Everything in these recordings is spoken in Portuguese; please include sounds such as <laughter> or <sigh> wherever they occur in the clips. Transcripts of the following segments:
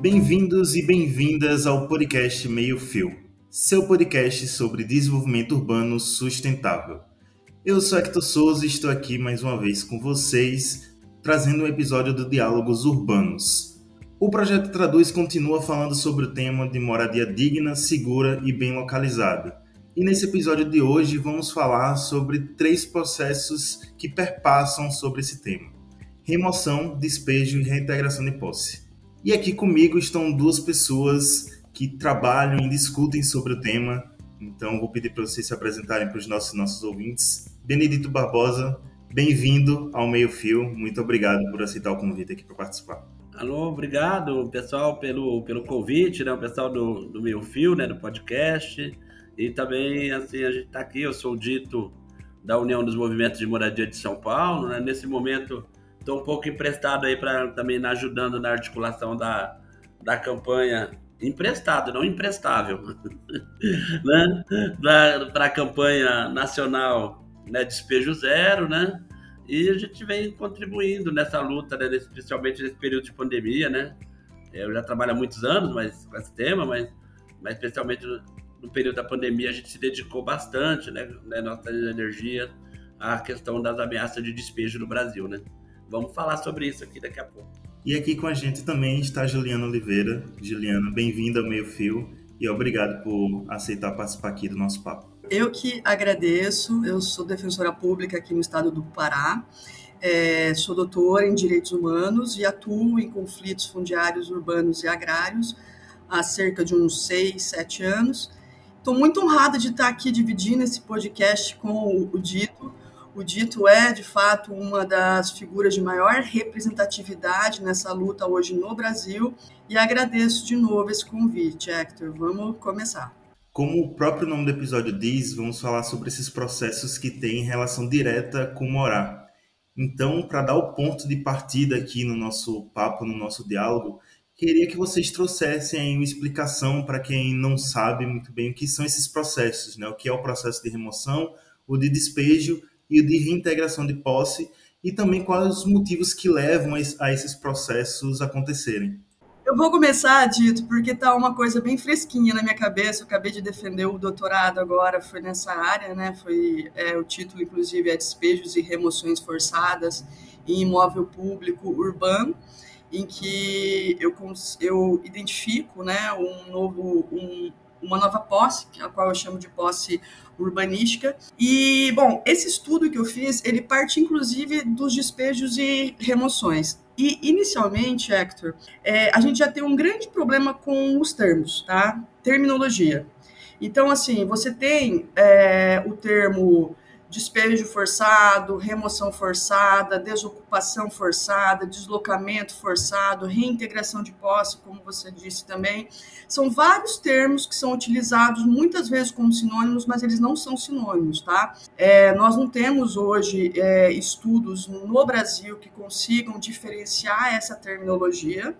Bem-vindos e bem-vindas ao podcast Meio Fio, seu podcast sobre desenvolvimento urbano sustentável. Eu sou Hector Souza e estou aqui mais uma vez com vocês, trazendo um episódio do Diálogos Urbanos. O projeto Traduz continua falando sobre o tema de moradia digna, segura e bem localizada. E nesse episódio de hoje vamos falar sobre três processos que perpassam sobre esse tema: remoção, despejo e reintegração de posse. E aqui comigo estão duas pessoas que trabalham e discutem sobre o tema. Então vou pedir para vocês se apresentarem para os nossos, nossos ouvintes. Benedito Barbosa, bem-vindo ao Meio Fio. Muito obrigado por aceitar o convite aqui para participar. Alô, obrigado, pessoal, pelo, pelo convite, né? O pessoal do, do Meio Fio, né? Do podcast. E também, assim, a gente está aqui, eu sou o Dito da União dos Movimentos de Moradia de São Paulo, né? Nesse momento Estou um pouco emprestado aí para também ajudando na articulação da, da campanha emprestado, não imprestável, <laughs> né? Para a campanha nacional né, Despejo Zero, né? E a gente vem contribuindo nessa luta, né, especialmente nesse período de pandemia, né? Eu já trabalho há muitos anos mas, com esse tema, mas, mas especialmente no, no período da pandemia a gente se dedicou bastante, né, né nossa energia à questão das ameaças de despejo no Brasil, né? Vamos falar sobre isso aqui daqui a pouco. E aqui com a gente também está Juliana Oliveira. Juliana, bem-vinda ao Meio Fio e obrigado por aceitar participar aqui do nosso papo. Eu que agradeço, eu sou defensora pública aqui no estado do Pará, é, sou doutora em Direitos Humanos e atuo em conflitos fundiários urbanos e agrários há cerca de uns seis, sete anos. Estou muito honrada de estar aqui dividindo esse podcast com o Dito, o Dito é, de fato, uma das figuras de maior representatividade nessa luta hoje no Brasil e agradeço de novo esse convite, Hector. Vamos começar. Como o próprio nome do episódio diz, vamos falar sobre esses processos que têm relação direta com morar. Então, para dar o ponto de partida aqui no nosso papo, no nosso diálogo, queria que vocês trouxessem uma explicação para quem não sabe muito bem o que são esses processos, né? O que é o processo de remoção, o de despejo e de reintegração de posse, e também quais os motivos que levam a esses processos acontecerem. Eu vou começar, Dito, porque tá uma coisa bem fresquinha na minha cabeça. Eu acabei de defender o doutorado agora, foi nessa área, né? Foi é, o título, inclusive, é Despejos e Remoções Forçadas em Imóvel Público Urbano, em que eu, eu identifico, né, um novo, um, uma nova posse, a qual eu chamo de posse urbanística. E, bom, esse estudo que eu fiz, ele parte inclusive dos despejos e remoções. E, inicialmente, Hector, é, a gente já tem um grande problema com os termos, tá? Terminologia. Então, assim, você tem é, o termo despejo forçado, remoção forçada, desocupação forçada, deslocamento forçado, reintegração de posse, como você disse também. São vários termos que são utilizados muitas vezes como sinônimos, mas eles não são sinônimos, tá? É, nós não temos hoje é, estudos no Brasil que consigam diferenciar essa terminologia.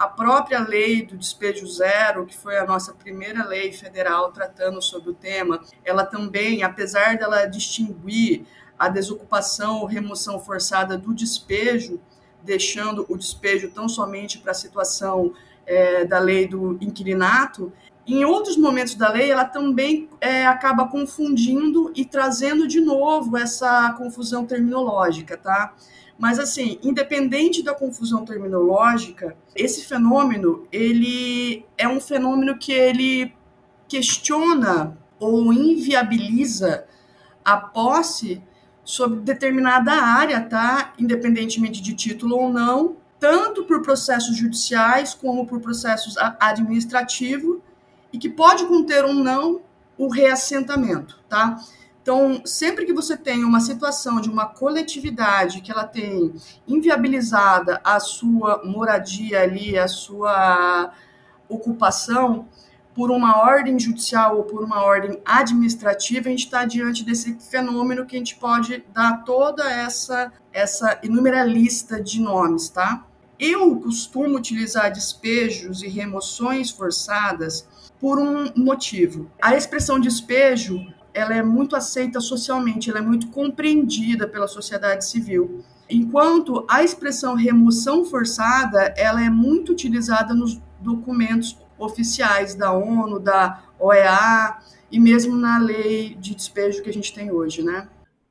A própria lei do despejo zero, que foi a nossa primeira lei federal tratando sobre o tema, ela também, apesar dela distinguir a desocupação ou remoção forçada do despejo, deixando o despejo tão somente para a situação é, da lei do inquilinato, em outros momentos da lei, ela também é, acaba confundindo e trazendo de novo essa confusão terminológica, tá? Mas assim, independente da confusão terminológica, esse fenômeno, ele é um fenômeno que ele questiona ou inviabiliza a posse sobre determinada área, tá? Independentemente de título ou não, tanto por processos judiciais como por processos administrativos, e que pode conter ou não o reassentamento, tá? Então, sempre que você tem uma situação de uma coletividade que ela tem inviabilizada a sua moradia ali, a sua ocupação, por uma ordem judicial ou por uma ordem administrativa, a gente está diante desse fenômeno que a gente pode dar toda essa, essa inúmera lista de nomes, tá? Eu costumo utilizar despejos e remoções forçadas por um motivo. A expressão despejo ela é muito aceita socialmente, ela é muito compreendida pela sociedade civil. Enquanto a expressão remoção forçada, ela é muito utilizada nos, documentos oficiais da ONU, da OEA e mesmo na lei de despejo que a gente tem hoje, né?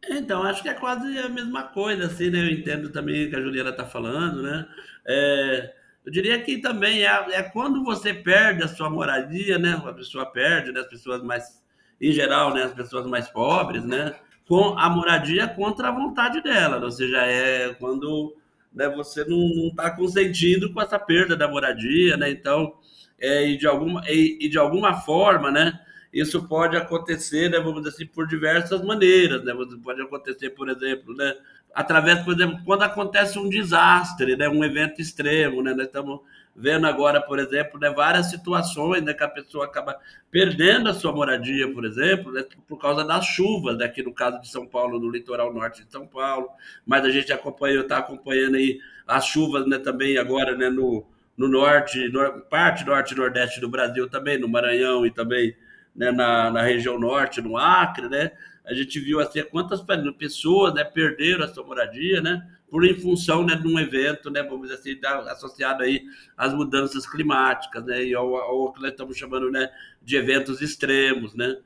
Então, acho que é quase a mesma coisa, assim, né? Eu entendo também o que a Juliana está falando, né? É, eu diria que também é, é, quando você perde a sua moradia, né? A pessoa perde, né? As pessoas mais, em geral, né? As pessoas mais pobres, né? Com a moradia contra a vontade dela, ou seja, é quando né, você não está consentindo com essa perda da moradia, né? Então, é, e, de alguma, e, e de alguma forma, né? Isso pode acontecer, né, vamos dizer assim, por diversas maneiras, né? Pode acontecer, por exemplo, né, através, por exemplo, quando acontece um desastre, né, um evento extremo, né? Nós estamos vendo agora, por exemplo, né, várias situações né, que a pessoa acaba perdendo a sua moradia, por exemplo, né, por causa das chuvas, né, aqui no caso de São Paulo, no litoral norte de São Paulo, mas a gente acompanhou, está acompanhando aí as chuvas né, também agora né, no, no norte, no, parte norte e nordeste do Brasil também, no Maranhão e também né, na, na região norte, no Acre, né? A gente viu assim quantas pessoas né, perderam a sua moradia, né? Por em função né, de um evento, né, vamos dizer assim, associado aí às mudanças climáticas, né? E ao, ao que nós estamos chamando né, de eventos extremos, né?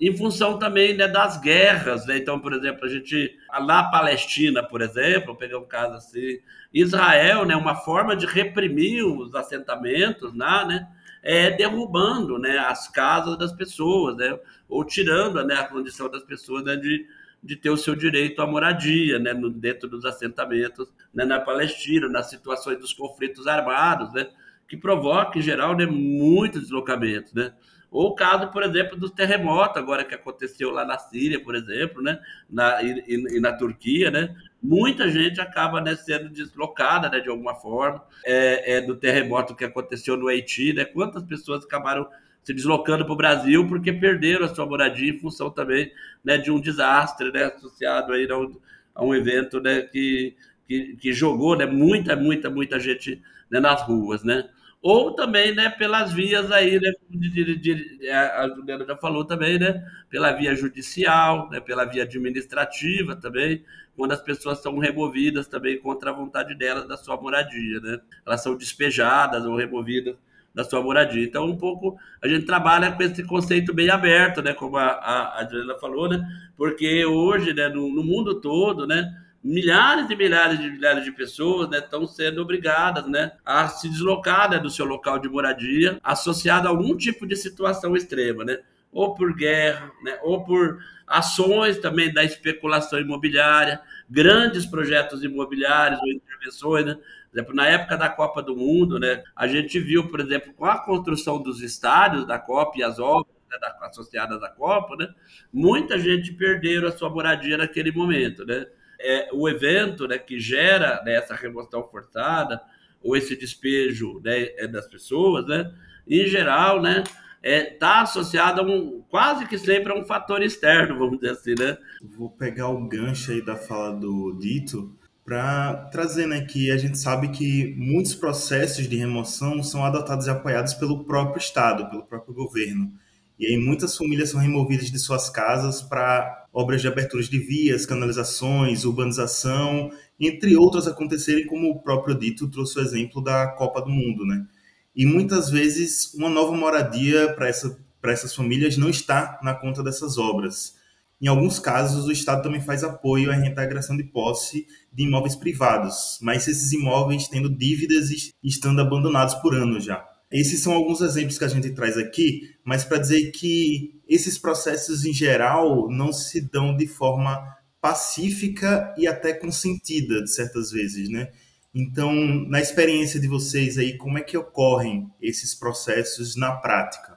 em função também né, das guerras. Né? Então, por exemplo, a gente, na Palestina, por exemplo, pegar um caso assim, Israel, né, uma forma de reprimir os assentamentos lá, né, é, derrubando né, as casas das pessoas, né, ou tirando né, a condição das pessoas né, de, de ter o seu direito à moradia né, no, dentro dos assentamentos né, na Palestina, nas situações dos conflitos armados, né, que provoca, em geral, né, muitos deslocamentos. Né? Ou o caso, por exemplo, do terremoto agora que aconteceu lá na Síria, por exemplo, né? Na, e, e na Turquia, né? Muita gente acaba né, sendo deslocada né, de alguma forma. É, é, do terremoto que aconteceu no Haiti, né? Quantas pessoas acabaram se deslocando para o Brasil porque perderam a sua moradia em função também né, de um desastre né, associado aí a um, a um evento né, que, que, que, jogou né, muita, muita, muita gente né, nas ruas, né? ou também, né, pelas vias aí, né, de, de, de, a Juliana já falou também, né, pela via judicial, né, pela via administrativa também, quando as pessoas são removidas também contra a vontade delas da sua moradia, né, elas são despejadas ou removidas da sua moradia. Então, um pouco, a gente trabalha com esse conceito bem aberto, né, como a, a, a Juliana falou, né, porque hoje, né, no, no mundo todo, né, milhares e milhares de milhares de pessoas né, estão sendo obrigadas né, a se deslocar né, do seu local de moradia associado a algum tipo de situação extrema, né? ou por guerra, né, ou por ações também da especulação imobiliária, grandes projetos imobiliários ou intervenções, né? Exemplo, na época da Copa do Mundo, né, a gente viu, por exemplo, com a construção dos estádios da Copa e as obras né, associadas à Copa, né, muita gente perdeu a sua moradia naquele momento, né? é, o evento né, que gera né, essa remoção forçada ou esse despejo né, é, das pessoas, né, em geral, né, está é, tá associado a um, quase que sempre a um fator externo, vamos dizer assim, né? Vou pegar o gancho aí da fala do Dito para trazer né, que a gente sabe que muitos processos de remoção são adotados e apoiados pelo próprio Estado, pelo próprio governo. E aí muitas famílias são removidas de suas casas para obras de aberturas de vias, canalizações, urbanização, entre outras acontecerem, como o próprio Dito trouxe o exemplo da Copa do Mundo, né? E muitas vezes uma nova moradia para essa, essas famílias não está na conta dessas obras. Em alguns casos, o Estado também faz apoio à reintegração de posse de imóveis privados, mas esses imóveis tendo dívidas e estando abandonados por anos já. Esses são alguns exemplos que a gente traz aqui, mas para dizer que esses processos em geral não se dão de forma pacífica e até consentida, de certas vezes, né? Então, na experiência de vocês aí, como é que ocorrem esses processos na prática?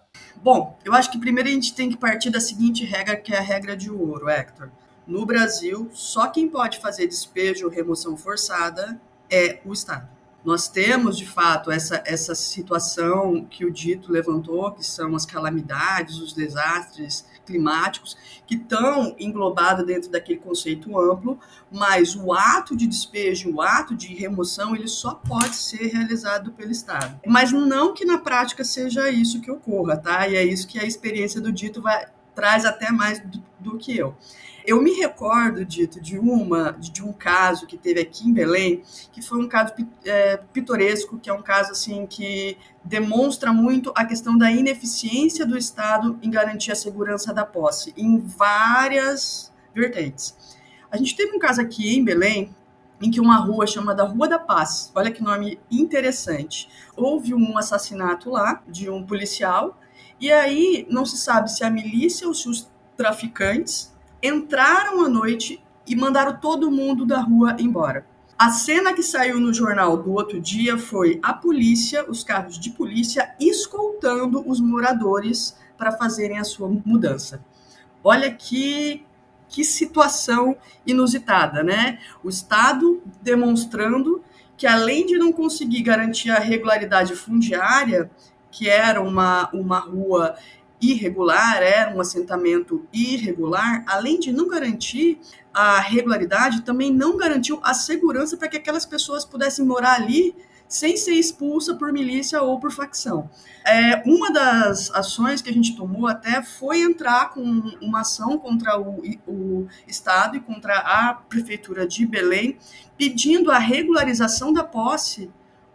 Bom, eu acho que primeiro a gente tem que partir da seguinte regra, que é a regra de ouro, Hector. No Brasil, só quem pode fazer despejo ou remoção forçada é o Estado. Nós temos, de fato, essa, essa situação que o dito levantou, que são as calamidades, os desastres climáticos, que estão englobados dentro daquele conceito amplo, mas o ato de despejo, o ato de remoção, ele só pode ser realizado pelo Estado. Mas não que na prática seja isso que ocorra, tá? E é isso que a experiência do dito vai traz até mais do, do que eu. Eu me recordo, Dito, de uma de um caso que teve aqui em Belém, que foi um caso é, pitoresco, que é um caso assim que demonstra muito a questão da ineficiência do Estado em garantir a segurança da posse, em várias vertentes. A gente teve um caso aqui em Belém, em que uma rua chamada Rua da Paz, olha que nome interessante, houve um assassinato lá de um policial, e aí não se sabe se a milícia ou se os traficantes entraram à noite e mandaram todo mundo da rua embora. A cena que saiu no jornal do outro dia foi a polícia, os carros de polícia, escoltando os moradores para fazerem a sua mudança. Olha que, que situação inusitada, né? O Estado demonstrando que, além de não conseguir garantir a regularidade fundiária, que era uma, uma rua irregular, era um assentamento irregular, além de não garantir a regularidade, também não garantiu a segurança para que aquelas pessoas pudessem morar ali sem ser expulsa por milícia ou por facção. É, uma das ações que a gente tomou até foi entrar com uma ação contra o, o Estado e contra a Prefeitura de Belém, pedindo a regularização da posse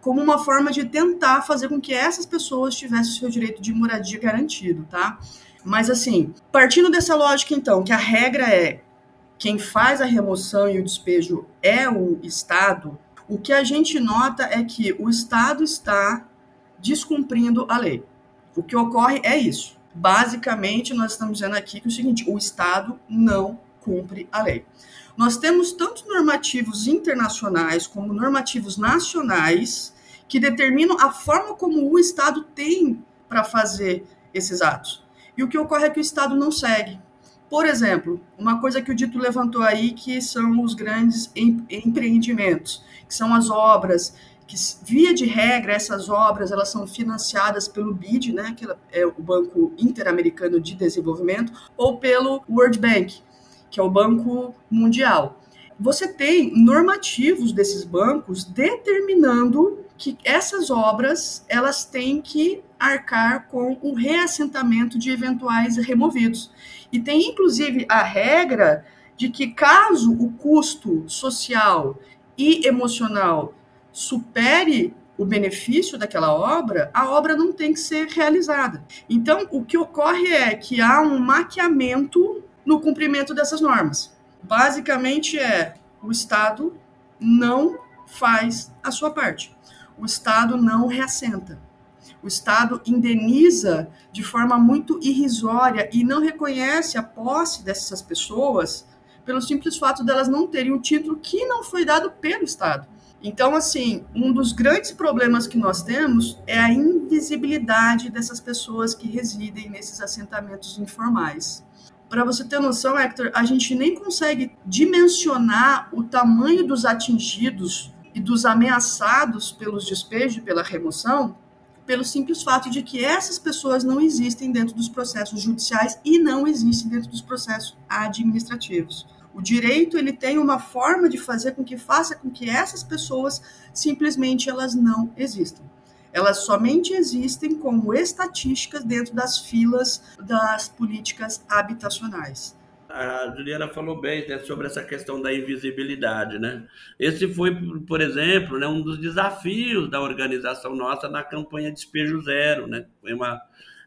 como uma forma de tentar fazer com que essas pessoas tivessem o seu direito de moradia garantido, tá? Mas assim, partindo dessa lógica então, que a regra é quem faz a remoção e o despejo é o Estado, o que a gente nota é que o Estado está descumprindo a lei. O que ocorre é isso. Basicamente, nós estamos dizendo aqui que é o seguinte: o Estado não cumpre a lei. Nós temos tanto normativos internacionais como normativos nacionais que determinam a forma como o Estado tem para fazer esses atos. E o que ocorre é que o Estado não segue. Por exemplo, uma coisa que o Dito levantou aí, que são os grandes empreendimentos, que são as obras, que via de regra essas obras elas são financiadas pelo BID, né, que é o Banco Interamericano de Desenvolvimento, ou pelo World Bank, que é o Banco Mundial. Você tem normativos desses bancos determinando que essas obras elas têm que arcar com o reassentamento de eventuais removidos. E tem inclusive a regra de que caso o custo social e emocional supere o benefício daquela obra, a obra não tem que ser realizada. Então, o que ocorre é que há um maquiamento no cumprimento dessas normas. Basicamente é o Estado não faz a sua parte. O Estado não reassenta. O Estado indeniza de forma muito irrisória e não reconhece a posse dessas pessoas pelo simples fato delas não terem o título que não foi dado pelo Estado. Então, assim, um dos grandes problemas que nós temos é a invisibilidade dessas pessoas que residem nesses assentamentos informais. Para você ter noção, Hector, a gente nem consegue dimensionar o tamanho dos atingidos e dos ameaçados pelos despejos e pela remoção, pelo simples fato de que essas pessoas não existem dentro dos processos judiciais e não existem dentro dos processos administrativos. O direito ele tem uma forma de fazer com que faça com que essas pessoas simplesmente elas não existam. Elas somente existem como estatísticas dentro das filas das políticas habitacionais. A Juliana falou bem né, sobre essa questão da invisibilidade, né? Esse foi, por exemplo, né, um dos desafios da organização nossa na campanha Despejo Zero, né? Foi uma,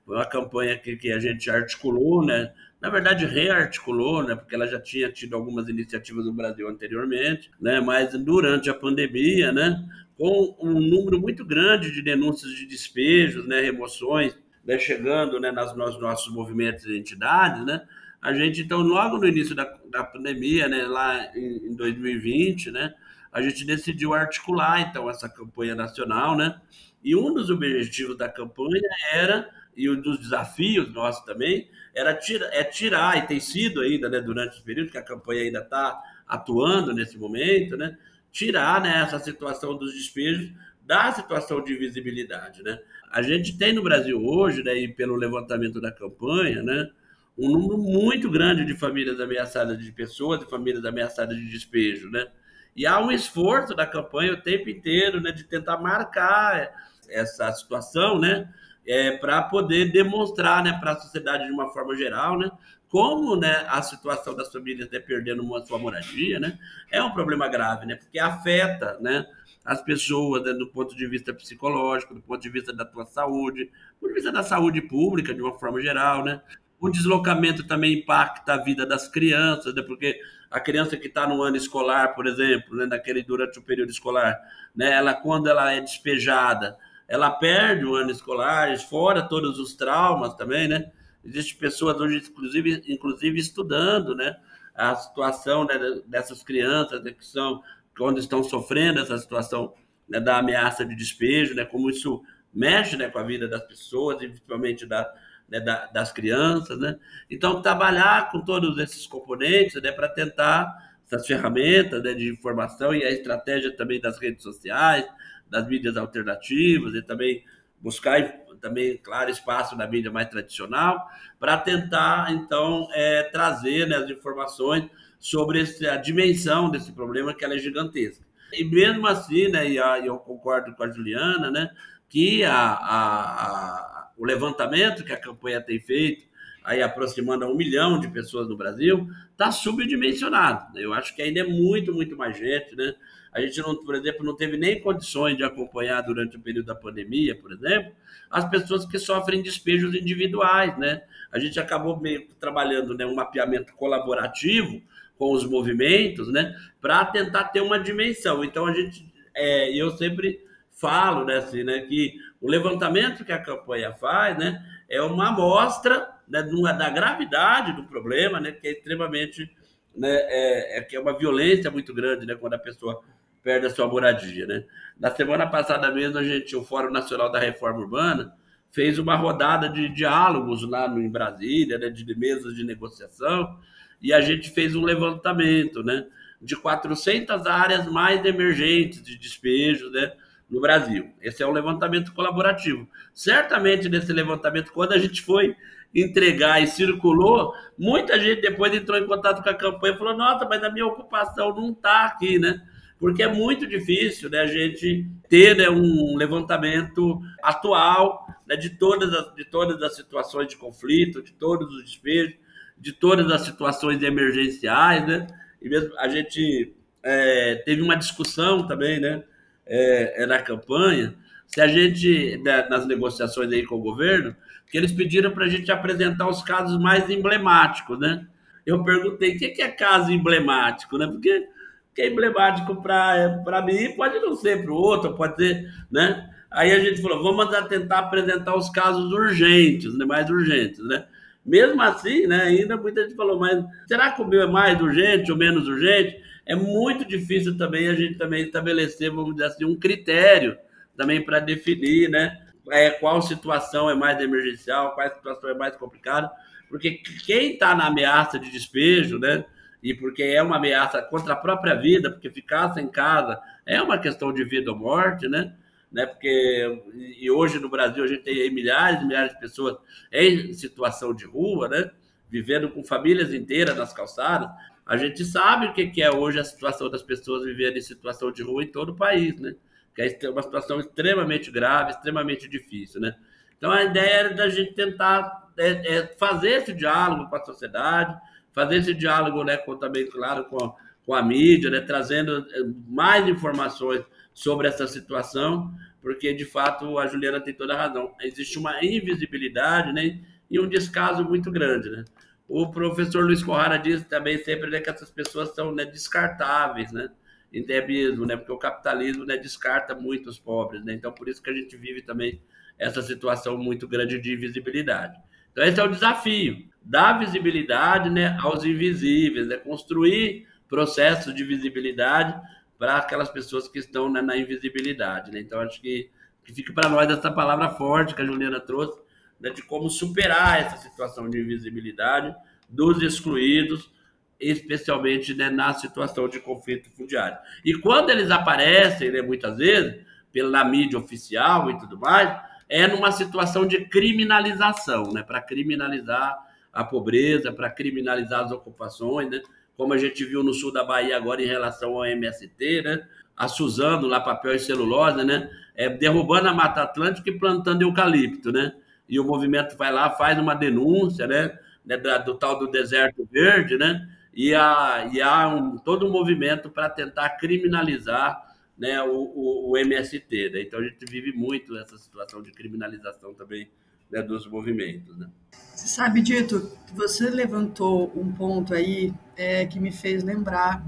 foi uma campanha que, que a gente articulou, né? Na verdade, rearticulou, né? Porque ela já tinha tido algumas iniciativas no Brasil anteriormente, né? Mas durante a pandemia, né? com um número muito grande de denúncias de despejos, né, remoções, né, chegando né, nas, nos nossos movimentos e entidades, né, a gente, então, logo no início da, da pandemia, né, lá em, em 2020, né, a gente decidiu articular, então, essa campanha nacional, né, e um dos objetivos da campanha era, e um dos desafios nossos também, era tira, é tirar, e tem sido ainda, né, durante esse período que a campanha ainda está atuando nesse momento, né, tirar né, essa situação dos despejos da situação de visibilidade. Né? A gente tem no Brasil hoje, né, e pelo levantamento da campanha, né, um número muito grande de famílias ameaçadas de pessoas, de famílias ameaçadas de despejo. Né? E há um esforço da campanha o tempo inteiro né, de tentar marcar essa situação, né? é, para poder demonstrar né, para a sociedade de uma forma geral né, como né, a situação das famílias né, perdendo uma sua moradia né, é um problema grave, né, porque afeta né, as pessoas né, do ponto de vista psicológico, do ponto de vista da tua saúde, do ponto de vista da saúde pública de uma forma geral. Né. O deslocamento também impacta a vida das crianças, né, porque a criança que está no ano escolar, por exemplo, né, naquele durante o período escolar, né, ela quando ela é despejada, ela perde o ano escolar, fora todos os traumas também, né? Existem pessoas hoje, inclusive, inclusive estudando, né? A situação né, dessas crianças né, que são quando estão sofrendo essa situação né, da ameaça de despejo, né? Como isso mexe né, com a vida das pessoas, principalmente da, né, da, das crianças, né? Então trabalhar com todos esses componentes, né? Para tentar essas ferramentas né, de informação e a estratégia também das redes sociais, das mídias alternativas e também buscar também, claro, espaço na mídia mais tradicional, para tentar, então, é, trazer né, as informações sobre esse, a dimensão desse problema, que ela é gigantesca. E mesmo assim, né, e a, eu concordo com a Juliana, né, que a, a, a, o levantamento que a campanha tem feito, aí aproximando a um milhão de pessoas no Brasil, está subdimensionado. Eu acho que ainda é muito, muito mais gente, né? A gente, não, por exemplo, não teve nem condições de acompanhar durante o período da pandemia, por exemplo, as pessoas que sofrem despejos individuais, né? A gente acabou meio trabalhando né, um mapeamento colaborativo com os movimentos, né? Para tentar ter uma dimensão. Então, a gente, é, eu sempre falo, né, assim, né, que o levantamento que a campanha faz, né, é uma amostra né, da gravidade do problema, né, que é extremamente, né, é, é que é uma violência muito grande, né, quando a pessoa perde a sua moradia, né? Na semana passada mesmo, a gente, o Fórum Nacional da Reforma Urbana fez uma rodada de diálogos lá no, em Brasília, né, de mesas de negociação, e a gente fez um levantamento, né, de 400 áreas mais emergentes de despejo, né, no Brasil. Esse é um levantamento colaborativo. Certamente nesse levantamento, quando a gente foi entregar e circulou, muita gente depois entrou em contato com a campanha e falou: Nossa, mas a minha ocupação não está aqui, né? porque é muito difícil né, a gente ter né, um levantamento atual né, de, todas as, de todas as situações de conflito, de todos os despejos, de todas as situações emergenciais, né? E mesmo a gente é, teve uma discussão também, né, é, é na campanha, se a gente, né, nas negociações aí com o governo, que eles pediram para a gente apresentar os casos mais emblemáticos, né? Eu perguntei, o que é caso emblemático, né? Porque que é emblemático para mim, pode não ser para o outro, pode ser, né? Aí a gente falou, vamos tentar apresentar os casos urgentes, né? mais urgentes, né? Mesmo assim, né, ainda muita gente falou, mas será que o meu é mais urgente ou menos urgente? É muito difícil também a gente também estabelecer, vamos dizer assim, um critério também para definir, né, é, qual situação é mais emergencial, qual situação é mais complicada, porque quem está na ameaça de despejo, né, e porque é uma ameaça contra a própria vida, porque ficar sem casa é uma questão de vida ou morte, né? né? Porque e hoje no Brasil a gente tem milhares e milhares de pessoas em situação de rua, né? Vivendo com famílias inteiras nas calçadas. A gente sabe o que é hoje a situação das pessoas vivendo em situação de rua em todo o país, né? Que é uma situação extremamente grave, extremamente difícil, né? Então a ideia era da gente tentar é, é fazer esse diálogo com a sociedade, fazer esse diálogo né, com, também, claro, com, com a mídia, né, trazendo eh, mais informações sobre essa situação, porque de fato a Juliana tem toda a razão. Existe uma invisibilidade né, e um descaso muito grande. Né? O professor Luiz Corrara diz também sempre né, que essas pessoas são né, descartáveis, né? Mesmo, né? Porque o capitalismo né, descarta muito os pobres, né? Então, por isso que a gente vive também essa situação muito grande de invisibilidade. Então, esse é o desafio dar visibilidade né, aos invisíveis, né, construir processos de visibilidade para aquelas pessoas que estão né, na invisibilidade. Né? Então, acho que, que fica para nós essa palavra forte que a Juliana trouxe, né, de como superar essa situação de invisibilidade dos excluídos, especialmente né, na situação de conflito fundiário. E quando eles aparecem, né, muitas vezes, pela mídia oficial e tudo mais, é numa situação de criminalização, né, para criminalizar a pobreza, para criminalizar as ocupações, né? como a gente viu no sul da Bahia agora em relação ao MST, né? a Suzano, lá papel e celulose, né? É, derrubando a Mata Atlântica e plantando eucalipto, né? E o movimento vai lá, faz uma denúncia, né? né do tal do deserto verde, né? E há, e há um, todo um movimento para tentar criminalizar né, o, o, o MST. Né? Então a gente vive muito essa situação de criminalização também né, dos movimentos. Né? Você sabe, Dito, você levantou um ponto aí é, que me fez lembrar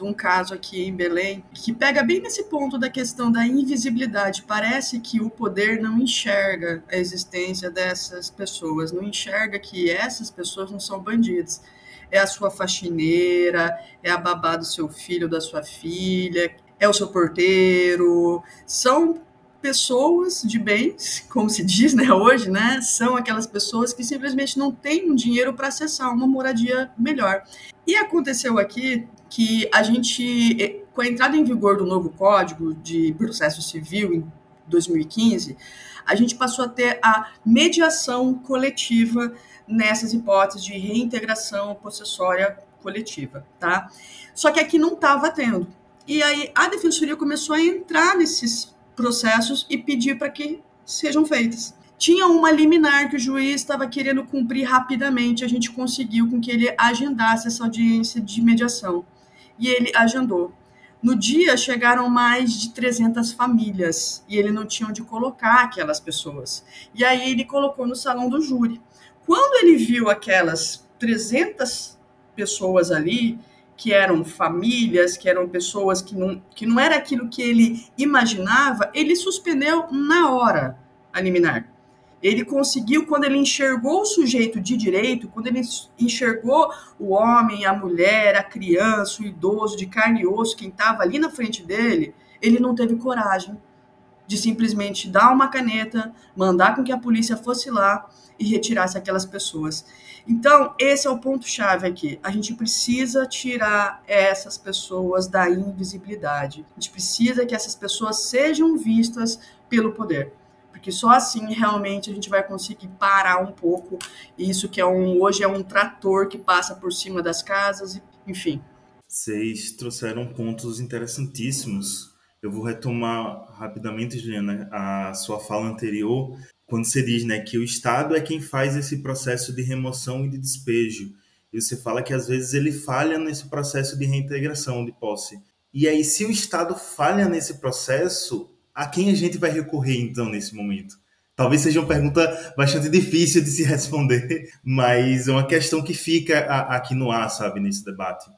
de um caso aqui em Belém que pega bem nesse ponto da questão da invisibilidade. Parece que o poder não enxerga a existência dessas pessoas, não enxerga que essas pessoas não são bandidos. É a sua faxineira, é a babá do seu filho, da sua filha, é o seu porteiro. São pessoas de bens, como se diz né, hoje, né, são aquelas pessoas que simplesmente não têm um dinheiro para acessar uma moradia melhor. E aconteceu aqui que a gente, eh, com a entrada em vigor do novo Código de Processo Civil em 2015, a gente passou a ter a mediação coletiva nessas hipóteses de reintegração possessória coletiva, tá? Só que aqui não estava tendo. E aí a defensoria começou a entrar nesses processos e pedir para que sejam feitas. Tinha uma liminar que o juiz estava querendo cumprir rapidamente, a gente conseguiu com que ele agendasse essa audiência de mediação e ele agendou. No dia chegaram mais de 300 famílias e ele não tinha onde colocar aquelas pessoas. E aí ele colocou no salão do júri. Quando ele viu aquelas 300 pessoas ali, que eram famílias, que eram pessoas que não, que não era aquilo que ele imaginava, ele suspendeu na hora a liminar. Ele conseguiu, quando ele enxergou o sujeito de direito, quando ele enxergou o homem, a mulher, a criança, o idoso, de carne e osso, quem estava ali na frente dele, ele não teve coragem de simplesmente dar uma caneta, mandar com que a polícia fosse lá e retirasse aquelas pessoas. Então, esse é o ponto-chave aqui. A gente precisa tirar essas pessoas da invisibilidade. A gente precisa que essas pessoas sejam vistas pelo poder porque só assim realmente a gente vai conseguir parar um pouco isso que é um hoje é um trator que passa por cima das casas, enfim. Vocês trouxeram pontos interessantíssimos. Eu vou retomar rapidamente, Juliana, a sua fala anterior, quando você diz né, que o Estado é quem faz esse processo de remoção e de despejo. E você fala que às vezes ele falha nesse processo de reintegração de posse. E aí, se o Estado falha nesse processo, a quem a gente vai recorrer então nesse momento? Talvez seja uma pergunta bastante difícil de se responder, <laughs> mas é uma questão que fica aqui no ar, sabe, nesse debate.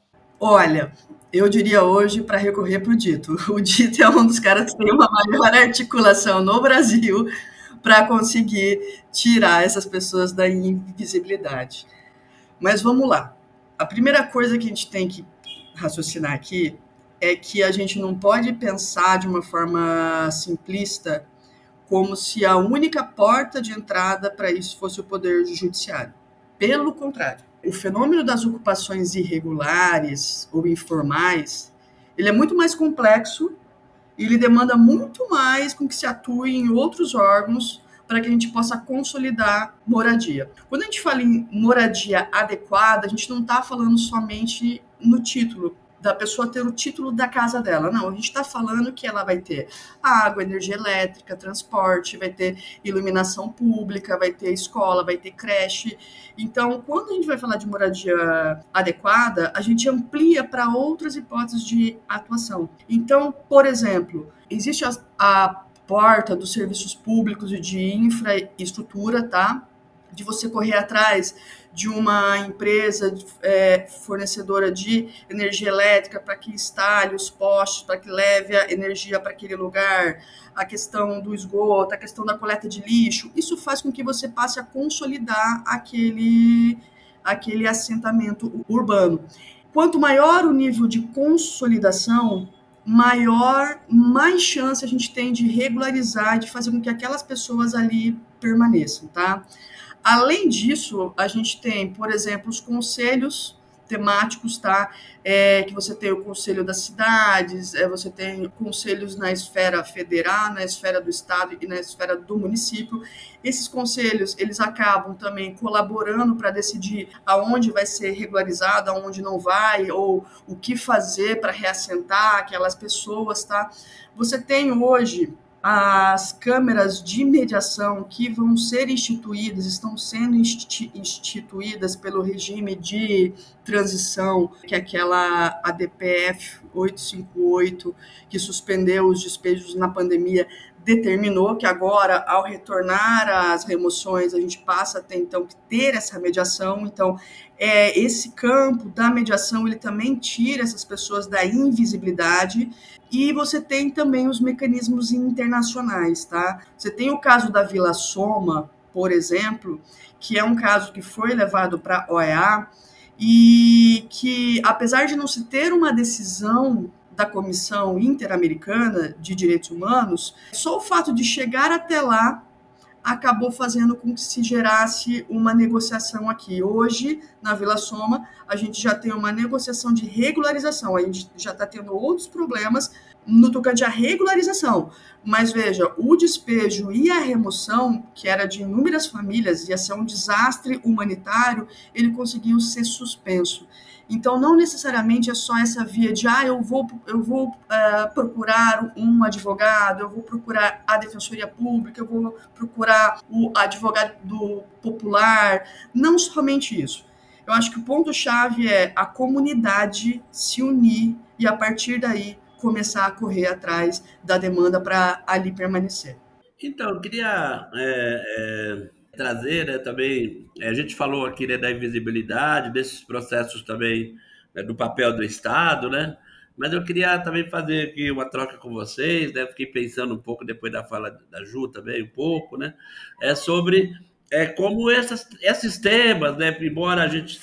Olha, eu diria hoje para recorrer para o Dito. O Dito é um dos caras que tem uma maior articulação no Brasil para conseguir tirar essas pessoas da invisibilidade. Mas vamos lá. A primeira coisa que a gente tem que raciocinar aqui é que a gente não pode pensar de uma forma simplista como se a única porta de entrada para isso fosse o poder judiciário. Pelo contrário, o fenômeno das ocupações irregulares ou informais, ele é muito mais complexo e ele demanda muito mais com que se atue em outros órgãos para que a gente possa consolidar moradia. Quando a gente fala em moradia adequada, a gente não está falando somente no título, da pessoa ter o título da casa dela. Não, a gente está falando que ela vai ter água, energia elétrica, transporte, vai ter iluminação pública, vai ter escola, vai ter creche. Então, quando a gente vai falar de moradia adequada, a gente amplia para outras hipóteses de atuação. Então, por exemplo, existe a, a porta dos serviços públicos e de infraestrutura, tá? De você correr atrás de uma empresa é, fornecedora de energia elétrica para que instale os postes, para que leve a energia para aquele lugar, a questão do esgoto, a questão da coleta de lixo, isso faz com que você passe a consolidar aquele, aquele assentamento urbano. Quanto maior o nível de consolidação, maior, mais chance a gente tem de regularizar, de fazer com que aquelas pessoas ali permaneçam, tá? Além disso, a gente tem, por exemplo, os conselhos temáticos, tá? É, que você tem o Conselho das Cidades, é, você tem conselhos na esfera federal, na esfera do Estado e na esfera do município. Esses conselhos, eles acabam também colaborando para decidir aonde vai ser regularizado, aonde não vai, ou o que fazer para reassentar aquelas pessoas, tá? Você tem hoje as câmeras de mediação que vão ser instituídas, estão sendo instituídas pelo regime de transição, que é aquela ADPF 858, que suspendeu os despejos na pandemia, determinou que agora, ao retornar às remoções, a gente passa a ter, então, que ter essa mediação. Então, é, esse campo da mediação, ele também tira essas pessoas da invisibilidade e você tem também os mecanismos internacionais, tá? Você tem o caso da Vila Soma, por exemplo, que é um caso que foi levado para a OEA e que, apesar de não se ter uma decisão da Comissão Interamericana de Direitos Humanos, só o fato de chegar até lá acabou fazendo com que se gerasse uma negociação aqui. Hoje, na Vila Soma, a gente já tem uma negociação de regularização, a gente já está tendo outros problemas no tocante à regularização. Mas veja, o despejo e a remoção, que era de inúmeras famílias, ia ser um desastre humanitário, ele conseguiu ser suspenso. Então, não necessariamente é só essa via de, ah, eu vou, eu vou uh, procurar um advogado, eu vou procurar a defensoria pública, eu vou procurar o advogado popular. Não somente isso. Eu acho que o ponto-chave é a comunidade se unir e, a partir daí, começar a correr atrás da demanda para ali permanecer. Então, eu queria é, é trazer né, também, é, a gente falou aqui né, da invisibilidade, desses processos também né, do papel do Estado, né? Mas eu queria também fazer aqui uma troca com vocês, né? Fiquei pensando um pouco depois da fala da Ju também, um pouco, né? É sobre é, como essas, esses temas, né? Embora a gente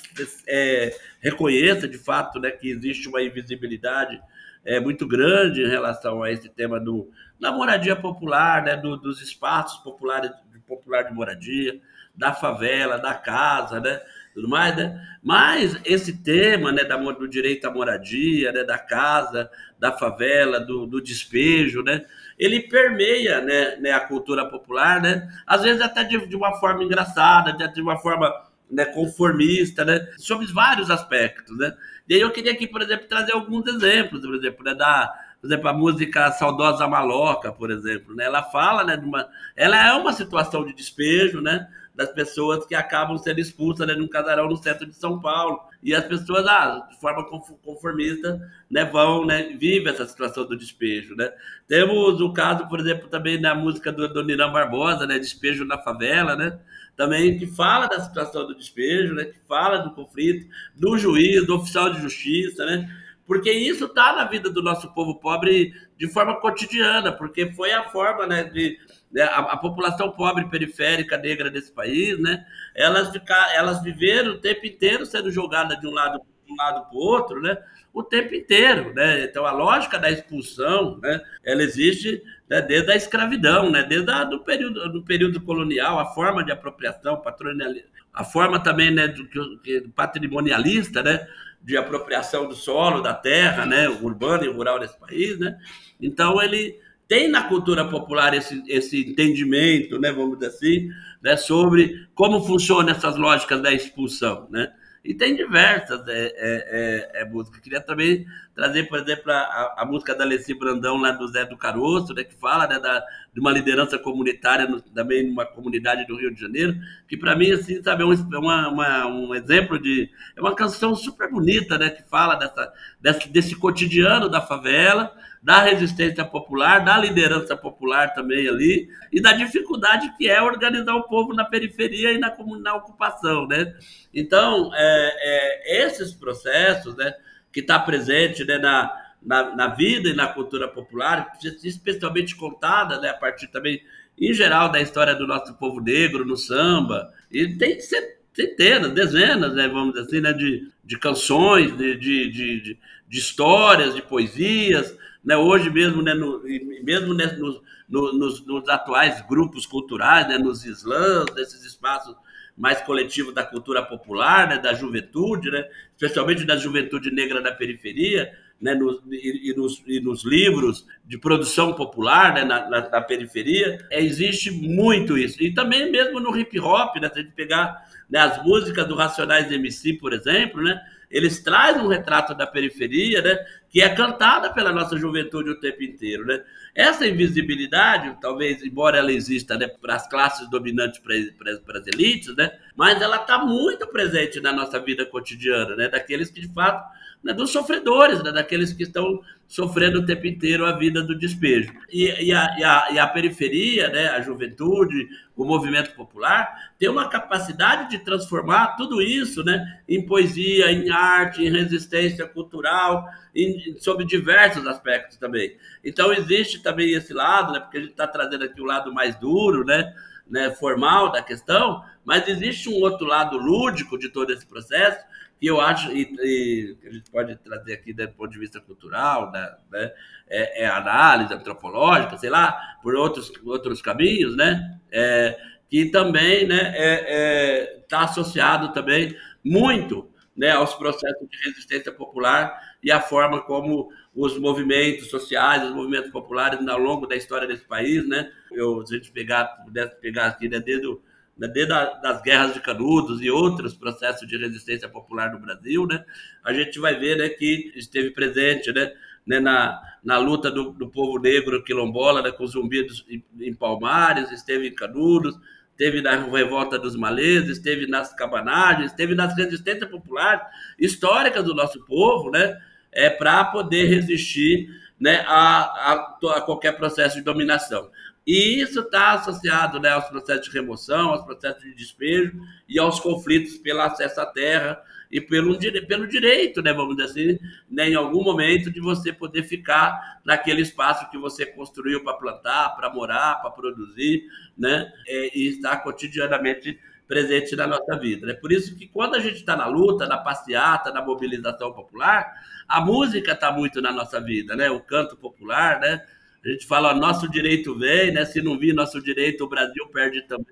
é, reconheça de fato né, que existe uma invisibilidade é, muito grande em relação a esse tema do, da moradia popular, né? Do, dos espaços populares popular de moradia, da favela, da casa, né? Tudo mais, né? Mas esse tema, né, da, do direito à moradia, né, da casa, da favela, do, do despejo, né? Ele permeia, né, né, a cultura popular, né? Às vezes até de, de uma forma engraçada, de, de uma forma né, conformista, né? Sobre vários aspectos, né? E aí eu queria aqui, por exemplo, trazer alguns exemplos, por exemplo, né, da por exemplo, a música Saudosa Maloca, por exemplo, né? Ela fala, né, de uma, ela é uma situação de despejo, né, das pessoas que acabam sendo expulsas né, de um casarão no centro de São Paulo. E as pessoas, ah, de forma conformista, né, vão, né, vivem essa situação do despejo, né. Temos o caso, por exemplo, também da música do, do Nirã Barbosa, né, Despejo na Favela, né, também que fala da situação do despejo, né, que fala do conflito, do juiz, do oficial de justiça, né, porque isso está na vida do nosso povo pobre de forma cotidiana, porque foi a forma né, de né, a, a, população pobre periférica negra desse país, né, elas, ficar, elas viveram o tempo inteiro sendo jogadas de um lado de um lado para o outro, né, o tempo inteiro, né? Então a lógica da expulsão, né, ela existe né, desde a escravidão, né, desde a, do período do período colonial, a forma de apropriação patrimonialista, a forma também né, do, do patrimonialista, né, de apropriação do solo, da terra, né, urbano e rural desse país, né? Então ele tem na cultura popular esse, esse entendimento, né, vamos dizer assim, né, sobre como funcionam essas lógicas da expulsão, né? E tem diversas é, é, é, é músicas. Queria também trazer, por exemplo, a, a música da Alessi Brandão, lá do Zé do Caroço, né, que fala né, da, de uma liderança comunitária no, também numa comunidade do Rio de Janeiro, que para mim, assim, sabe, é um, é uma, uma, um exemplo de... É uma canção super bonita, né, que fala dessa, desse, desse cotidiano da favela, da resistência popular, da liderança popular também ali, e da dificuldade que é organizar o povo na periferia e na, na ocupação, né? Então, é, é, esses processos, né, que está presente né, na, na, na, vida e na cultura popular, especialmente contada né, a partir também, em geral, da história do nosso povo negro no samba, e tem centenas, dezenas, né, vamos dizer assim, né, de, de canções, de, de, de, de histórias, de poesias, né? Hoje mesmo, né, no, mesmo né, no, no, nos, nos, atuais grupos culturais, né, nos slams, nesses espaços mais coletivo da cultura popular, né, da juventude, né, especialmente da juventude negra da periferia, né, no, e, e, nos, e, nos, livros de produção popular né, na, na, na periferia, é, existe muito isso. E também mesmo no hip hop, né, se a gente pegar né, as músicas do Racionais MC, por exemplo, né, eles trazem um retrato da periferia, né, que é cantada pela nossa juventude o tempo inteiro. Né? Essa invisibilidade, talvez, embora ela exista né, para as classes dominantes, para as elites, né, mas ela está muito presente na nossa vida cotidiana, né, daqueles que, de fato, né, dos sofredores, né, daqueles que estão sofrendo o tempo inteiro a vida do despejo. E, e, a, e, a, e a, periferia, né, a juventude, o movimento popular, tem uma capacidade de transformar tudo isso né, em poesia, em arte, em resistência cultural, em, sobre diversos aspectos também. Então, existe também esse lado, né, porque a gente está trazendo aqui o lado mais duro, né, né, formal da questão, mas existe um outro lado lúdico de todo esse processo, que eu acho, e, e a gente pode trazer aqui do ponto de vista cultural, né, né é, é, análise antropológica, sei lá, por outros, outros caminhos, né, é, que também está né, é, é tá associado também muito né, aos processos de resistência popular e a forma como os movimentos sociais, os movimentos populares ao longo da história desse país, né? Eu, se a gente pegar, pudesse pegar aqui, né, desde, né, desde a, das guerras de Canudos e outros processos de resistência popular no Brasil, né? A gente vai ver, né, que esteve presente, né, né na, na luta do, do povo negro quilombola, né, com os zumbidos em, em Palmares, esteve em Canudos, esteve na revolta dos maleses, esteve nas cabanagens, esteve nas resistências populares históricas do nosso povo, né? É para poder resistir, né, a, a, a, qualquer processo de dominação. E isso está associado, né, aos processos de remoção, aos processos de despejo e aos conflitos pelo acesso à terra, e pelo, pelo direito, né, vamos dizer assim, né, em algum momento de você poder ficar naquele espaço que você construiu para plantar, para morar, para produzir, né, é, e estar cotidianamente presente na nossa vida. É por isso que quando a gente está na luta, na passeata, na mobilização popular, a música está muito na nossa vida, né? O canto popular, né? A gente fala, nosso direito vem, né? Se não vir nosso direito, o Brasil perde também.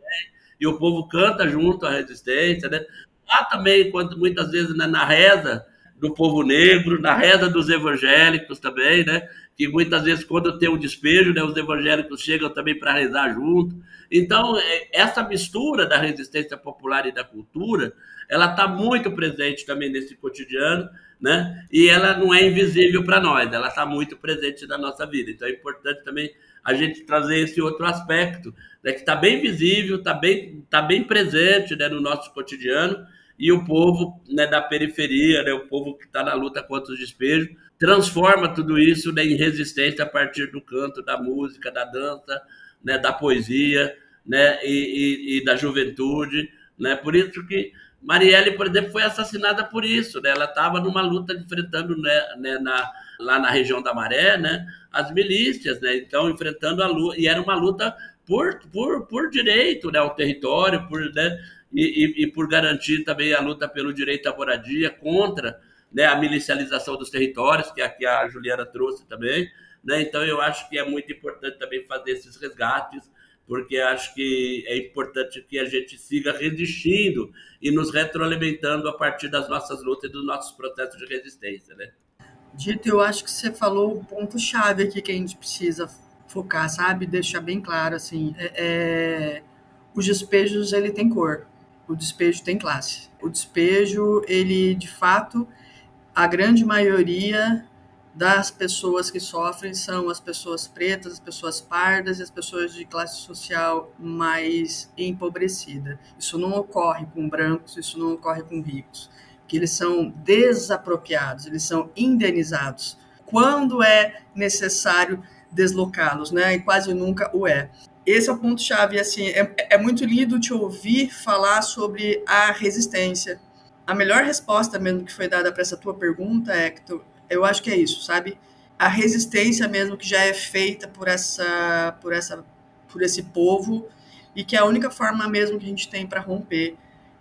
E o povo canta junto à resistência, né? Lá também, quando, muitas vezes né, na reza do povo negro, na reza dos evangélicos também, né? Que muitas vezes, quando tem um despejo, né, os evangélicos chegam também para rezar junto. Então, é, essa mistura da resistência popular e da cultura, ela está muito presente também nesse cotidiano, né? E ela não é invisível para nós, ela está muito presente na nossa vida. Então, é importante também a gente trazer esse outro aspecto, né, que está bem visível, está bem, tá bem presente né, no nosso cotidiano e o povo né, da periferia, né, o povo que está na luta contra os despejos, transforma tudo isso né, em resistência a partir do canto, da música, da dança, né, da poesia né, e, e, e, da juventude. Né? Por isso que Marielle, por exemplo, foi assassinada por isso. Né? Ela estava numa luta enfrentando né, né, na, lá na região da Maré né, as milícias, né? então enfrentando a luta, e era uma luta por, por, por direito né, ao território, por, né, e, e, e, por garantir também a luta pelo direito à moradia contra né, a milicialização dos territórios, que aqui a Juliana trouxe também. Né? Então, eu acho que é muito importante também fazer esses resgates, porque acho que é importante que a gente siga resistindo e nos retroalimentando a partir das nossas lutas e dos nossos processos de resistência. Né? Dito, eu acho que você falou o ponto-chave aqui que a gente precisa focar, sabe? Deixar bem claro, assim, é, é, os despejos, ele tem cor o despejo tem classe. O despejo, ele de fato, a grande maioria das pessoas que sofrem são as pessoas pretas, as pessoas pardas e as pessoas de classe social mais empobrecida. Isso não ocorre com brancos, isso não ocorre com ricos, que eles são desapropriados, eles são indenizados quando é necessário deslocá-los, né? E quase nunca o é esse é o ponto-chave. Assim, é, é muito lindo te ouvir falar sobre a resistência. A melhor resposta mesmo que foi dada para essa tua pergunta, Hector, eu acho que é isso, sabe? A resistência mesmo que já é feita por essa, por essa, por esse povo e que é a única forma mesmo que a gente tem para romper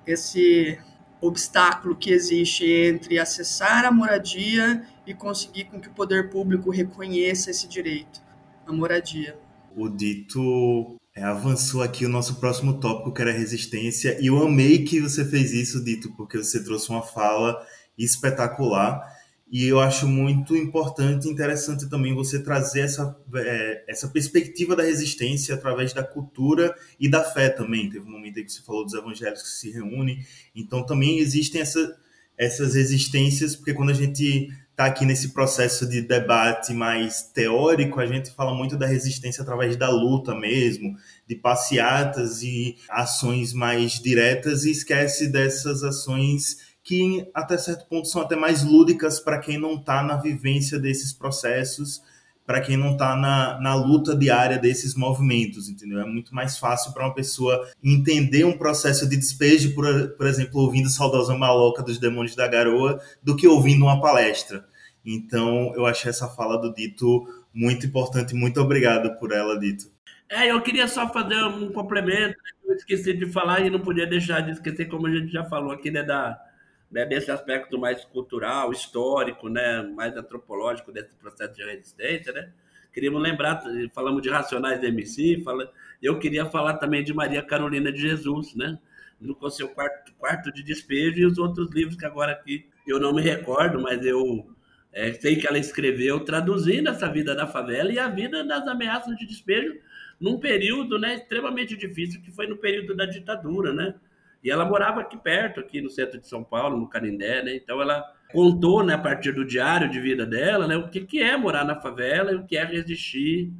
esse obstáculo que existe entre acessar a moradia e conseguir com que o poder público reconheça esse direito, a moradia o dito É, avançou aqui o nosso próximo tópico, que era resistência, e eu amei que você fez isso, Dito, porque você trouxe uma fala espetacular. E eu acho muito importante e interessante também você trazer essa, é, essa perspectiva da resistência através da cultura e da fé também. Teve um momento aí que você falou dos evangélicos que se reúnem. Então também existem essa, essas resistências, porque quando a gente está aqui nesse processo de debate mais teórico, a gente fala muito da resistência através da luta mesmo, de passeatas e ações mais diretas e esquece dessas ações que até certo ponto são até mais lúdicas para quem não está na vivência desses processos, para quem não está na, na luta diária desses movimentos, entendeu? É muito mais fácil para uma pessoa entender um processo de despejo, por, por exemplo, ouvindo Saudosa Maloca dos Demônios da Garoa, do que ouvindo uma palestra. Então, eu achei essa fala do Dito muito importante. Muito obrigado por ela, Dito. É, eu queria só fazer um complemento, né? eu esqueci de falar e não podia deixar de esquecer, como a gente já falou aqui, né, da, né, desse aspecto mais cultural, histórico, né, mais antropológico desse processo de resistência, né? Queríamos lembrar, falamos de Racionais da MC, fala, eu queria falar também de Maria Carolina de Jesus, né? No seu quarto, quarto de despejo e os outros livros que agora aqui eu não me recordo, mas eu é, sei que ela escreveu traduzindo essa vida da favela e a vida das ameaças de despejo num período né, extremamente difícil, que foi no período da ditadura, né? E ela morava aqui perto, aqui no centro de São Paulo, no Canindé, né? Então ela contou, né, a partir do diário de vida dela, né, o que, que é morar na favela o que é resistir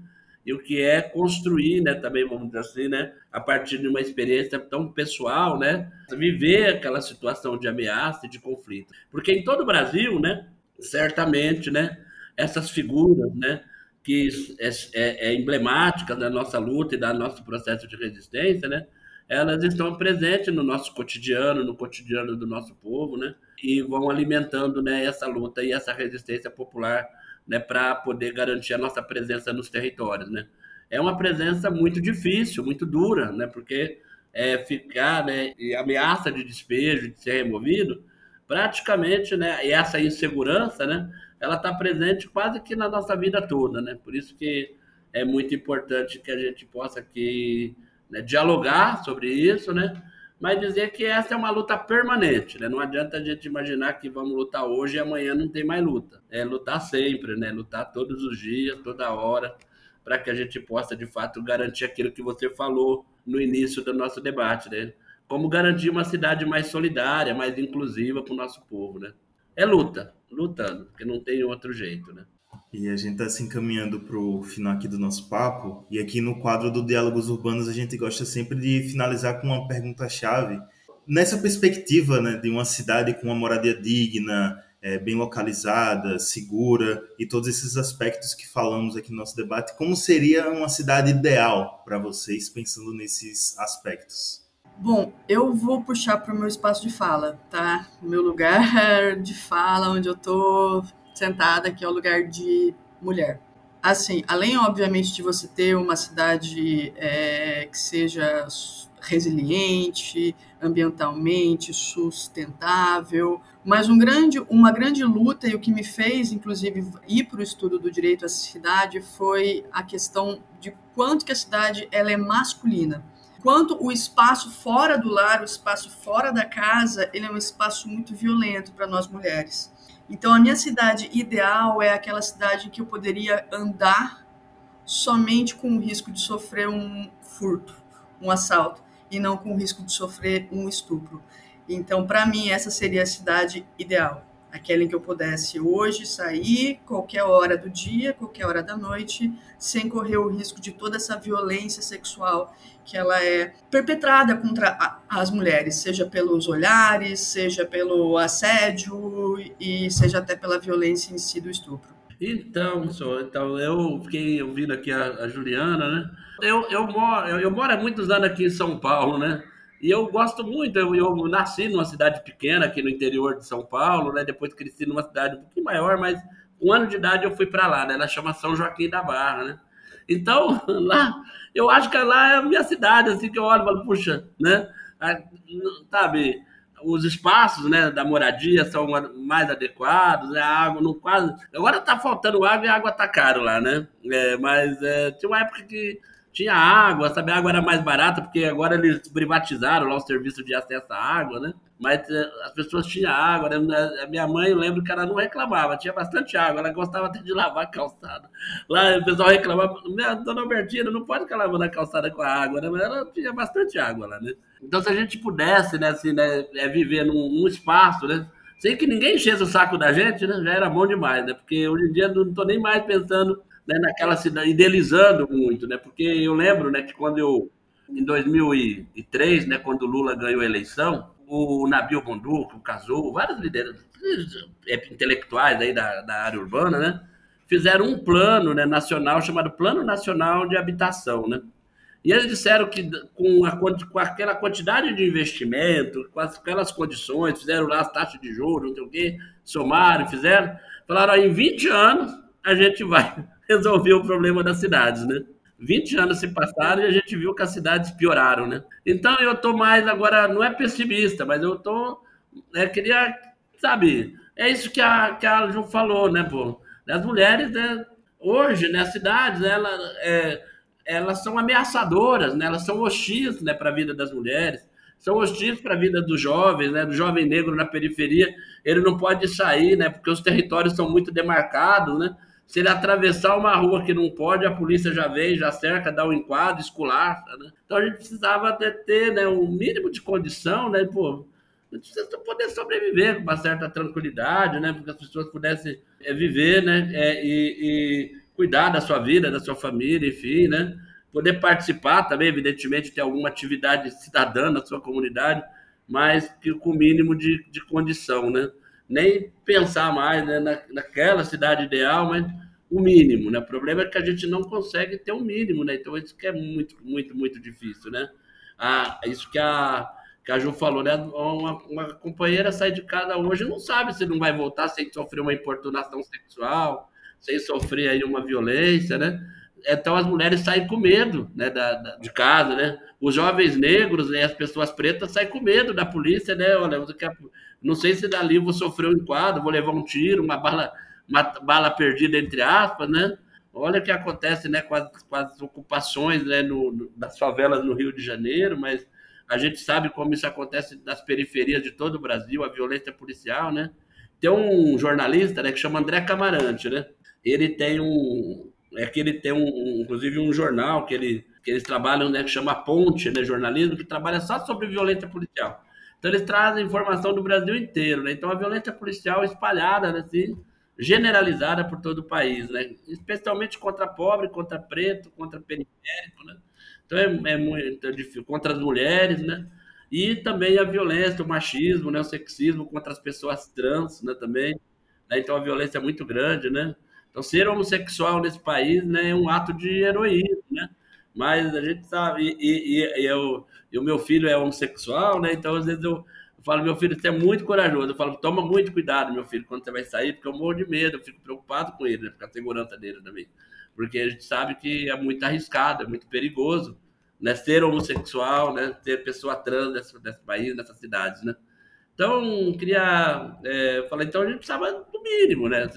e o que é construir, né, também vamos dizer assim, né, a partir de uma experiência tão pessoal, né, viver aquela situação de ameaça e de conflito. Porque em todo o Brasil, né, certamente, né, essas figuras, né, que é, é, é emblemática da nossa luta e da nosso processo de resistência, né, elas estão presentes no nosso cotidiano, no cotidiano do nosso povo, né? E vão alimentando, né, essa luta e essa resistência popular, né, para poder garantir a nossa presença nos territórios, né? É uma presença muito difícil, muito dura, né? Porque é, ficar, né, e ameaça de despejo, de ser removido, praticamente, né, e essa insegurança, né, ela está presente quase que na nossa vida toda, né? Por isso que é muito importante que a gente possa aqui né, dialogar sobre isso, né? Mas dizer que essa é uma luta permanente, né? Não adianta a gente imaginar que vamos lutar hoje e amanhã não tem mais luta. É lutar sempre, né? Lutar todos os dias, toda hora, para que a gente possa de fato garantir aquilo que você falou no início do nosso debate, né? Como garantir uma cidade mais solidária, mais inclusiva para o nosso povo, né? É luta, lutando, porque não tem outro jeito, né? E a gente está se encaminhando para o final aqui do nosso papo. E aqui no quadro do Diálogos Urbanos a gente gosta sempre de finalizar com uma pergunta-chave. Nessa perspectiva né, de uma cidade com uma moradia digna, é, bem localizada, segura e todos esses aspectos que falamos aqui no nosso debate, como seria uma cidade ideal para vocês, pensando nesses aspectos? Bom, eu vou puxar para o meu espaço de fala, tá? Meu lugar <laughs> de fala, onde eu estou sentada, que é o lugar de mulher. Assim, além, obviamente, de você ter uma cidade é, que seja resiliente, ambientalmente sustentável, mas um grande, uma grande luta e o que me fez, inclusive, ir para o estudo do direito à cidade foi a questão de quanto que a cidade ela é masculina. Quanto o espaço fora do lar, o espaço fora da casa, ele é um espaço muito violento para nós mulheres. Então, a minha cidade ideal é aquela cidade em que eu poderia andar somente com o risco de sofrer um furto, um assalto, e não com o risco de sofrer um estupro. Então, para mim, essa seria a cidade ideal. Aquela em que eu pudesse hoje sair, qualquer hora do dia, qualquer hora da noite, sem correr o risco de toda essa violência sexual que ela é perpetrada contra as mulheres, seja pelos olhares, seja pelo assédio e seja até pela violência em si do estupro. Então, senhor, então eu fiquei ouvindo aqui a, a Juliana, né? Eu, eu, moro, eu, eu moro há muitos anos aqui em São Paulo, né? E eu gosto muito, eu, eu, nasci numa cidade pequena aqui no interior de São Paulo, né? Depois cresci numa cidade um pouquinho maior, mas um ano de idade eu fui para lá, né? Ela chama São Joaquim da Barra, né? Então, <laughs> lá, eu acho que lá é a minha cidade, assim, que eu olho e falo, puxa, né? Sabe, os espaços né, da moradia são mais adequados, né? a água não quase. Agora tá faltando água e a água tá caro lá, né? É, mas é, tinha uma época que tinha água, sabe? A água era mais barata, porque agora eles privatizaram lá o serviço de acesso à água, né? Mas eh, as pessoas tinham água, né? A minha mãe, eu lembro que ela não reclamava, tinha bastante água, ela gostava até de lavar a calçada. Lá o pessoal reclamava, dona Albertina, não pode ficar lavando a calçada com a água, né? Mas ela tinha bastante água lá, né? Então, se a gente pudesse, né, assim, né, é viver num, num espaço, né? Sem que ninguém enchesse o saco da gente, né? Já era bom demais, né? Porque hoje em dia não estou nem mais pensando né, naquela cidade, idealizando muito, né? Porque eu lembro, né, que quando eu, em 2003, né, quando o Lula ganhou a eleição, o Nabil Bonduco, o Cazu, vários líderes é, intelectuais aí da, da área urbana, né? Fizeram um plano né, nacional chamado Plano Nacional de Habitação, né? E eles disseram que com, a, com aquela quantidade de investimento, com aquelas condições, fizeram lá as taxas de juros, não sei o quê, somaram, fizeram, falaram, ó, em 20 anos a gente vai <laughs> resolver o problema das cidades, né? 20 anos se passaram e a gente viu que as cidades pioraram, né? Então eu tô mais agora, não é pessimista, mas eu tô, é, queria, sabe, é isso que a, que a Ju falou, né, pô? As mulheres, né, hoje, né, as cidades, ela, é, elas são ameaçadoras, né? Elas são hostis, né, para a vida das mulheres, são hostis para a vida dos jovens, né? Do jovem negro na periferia, ele não pode sair, né? Porque os territórios são muito demarcados, né? Se ele atravessar uma rua que não pode, a polícia já vem, já cerca, dá um enquadro, esculacha, né? Então a gente precisava ter, ter né, um mínimo de condição, né? Pô, a gente precisa poder sobreviver com uma certa tranquilidade, né? Porque as pessoas pudessem é, viver, né? É, e, e cuidar da sua vida, da sua família, enfim, né? Poder participar também, evidentemente, ter alguma atividade cidadã na sua comunidade, mas que com o mínimo de, de condição, né? Nem pensar mais né, na, naquela cidade ideal, mas o mínimo, né? O problema é que a gente não consegue ter o mínimo, né? Então isso que é muito, muito, muito difícil, né? Ah, isso que a, que a Ju falou, né? Uma, uma companheira sai de casa hoje não sabe se não vai voltar sem sofrer uma importunação sexual, sem sofrer aí uma violência, né? Então as mulheres saem com medo, né, da, da, de casa, né? Os jovens negros e né, as pessoas pretas saem com medo da polícia, né? Olha, não sei se dali vou sofrer um enquadro, vou levar um tiro, uma bala, uma bala perdida entre aspas, né? Olha o que acontece, né, com as, com as ocupações, né, no, no, das favelas no Rio de Janeiro, mas a gente sabe como isso acontece nas periferias de todo o Brasil, a violência policial, né? Tem um jornalista, né, que chama André Camarante, né? ele tem um é que ele tem um, inclusive um jornal que ele que eles trabalham, né, que chama Ponte, né, jornalismo, que trabalha só sobre violência policial. Então eles trazem informação do Brasil inteiro, né? Então a violência policial espalhada, né, assim, generalizada por todo o país, né? Especialmente contra pobre, contra preto, contra periférico, né? Então é, é muito difícil contra as mulheres, né? E também a violência, o machismo, né, o sexismo contra as pessoas trans, né, também. Né? Então a violência é muito grande, né? Então, ser homossexual nesse país né, é um ato de heroísmo, né? Mas a gente sabe, e, e, e, eu, e o meu filho é homossexual, né? Então, às vezes eu, eu falo, meu filho, você é muito corajoso. Eu falo, toma muito cuidado, meu filho, quando você vai sair, porque eu morro de medo, eu fico preocupado com ele, né? Com a segurança dele também. Porque a gente sabe que é muito arriscado, é muito perigoso, né? Ser homossexual, né? Ser pessoa trans nesse, nesse país, nessas cidades, né? Então, queria é, falar, então a gente precisava do mínimo, né?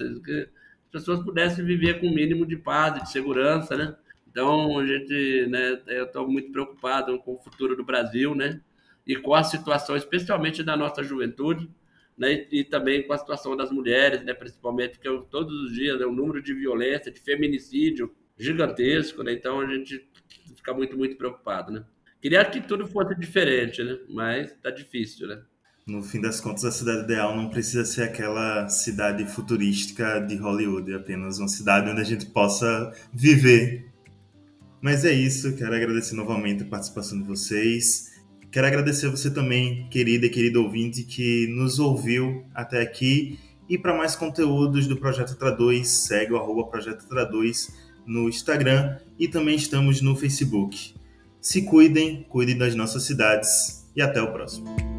Pessoas pudessem viver com o mínimo de paz e de segurança, né? Então, a gente, né, eu estou muito preocupado com o futuro do Brasil, né? E com a situação, especialmente da nossa juventude, né? E, também com a situação das mulheres, né? Principalmente, porque eu, todos os dias né, um número de violência, de feminicídio gigantesco, né? Então, a gente fica muito, muito preocupado, né? Queria que tudo fosse diferente, né? Mas tá difícil, né? No fim das contas, a cidade ideal não precisa ser aquela cidade futurística de Hollywood, é apenas uma cidade onde a gente possa viver. Mas é isso, quero agradecer novamente a participação de vocês. Quero agradecer a você também, querida e querido ouvinte, que nos ouviu até aqui. E para mais conteúdos do Projeto Tra2, segue o arroba Projeto Tra2 no Instagram e também estamos no Facebook. Se cuidem, cuidem das nossas cidades e até o próximo.